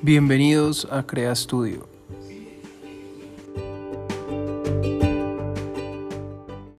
Bienvenidos a Crea Studio.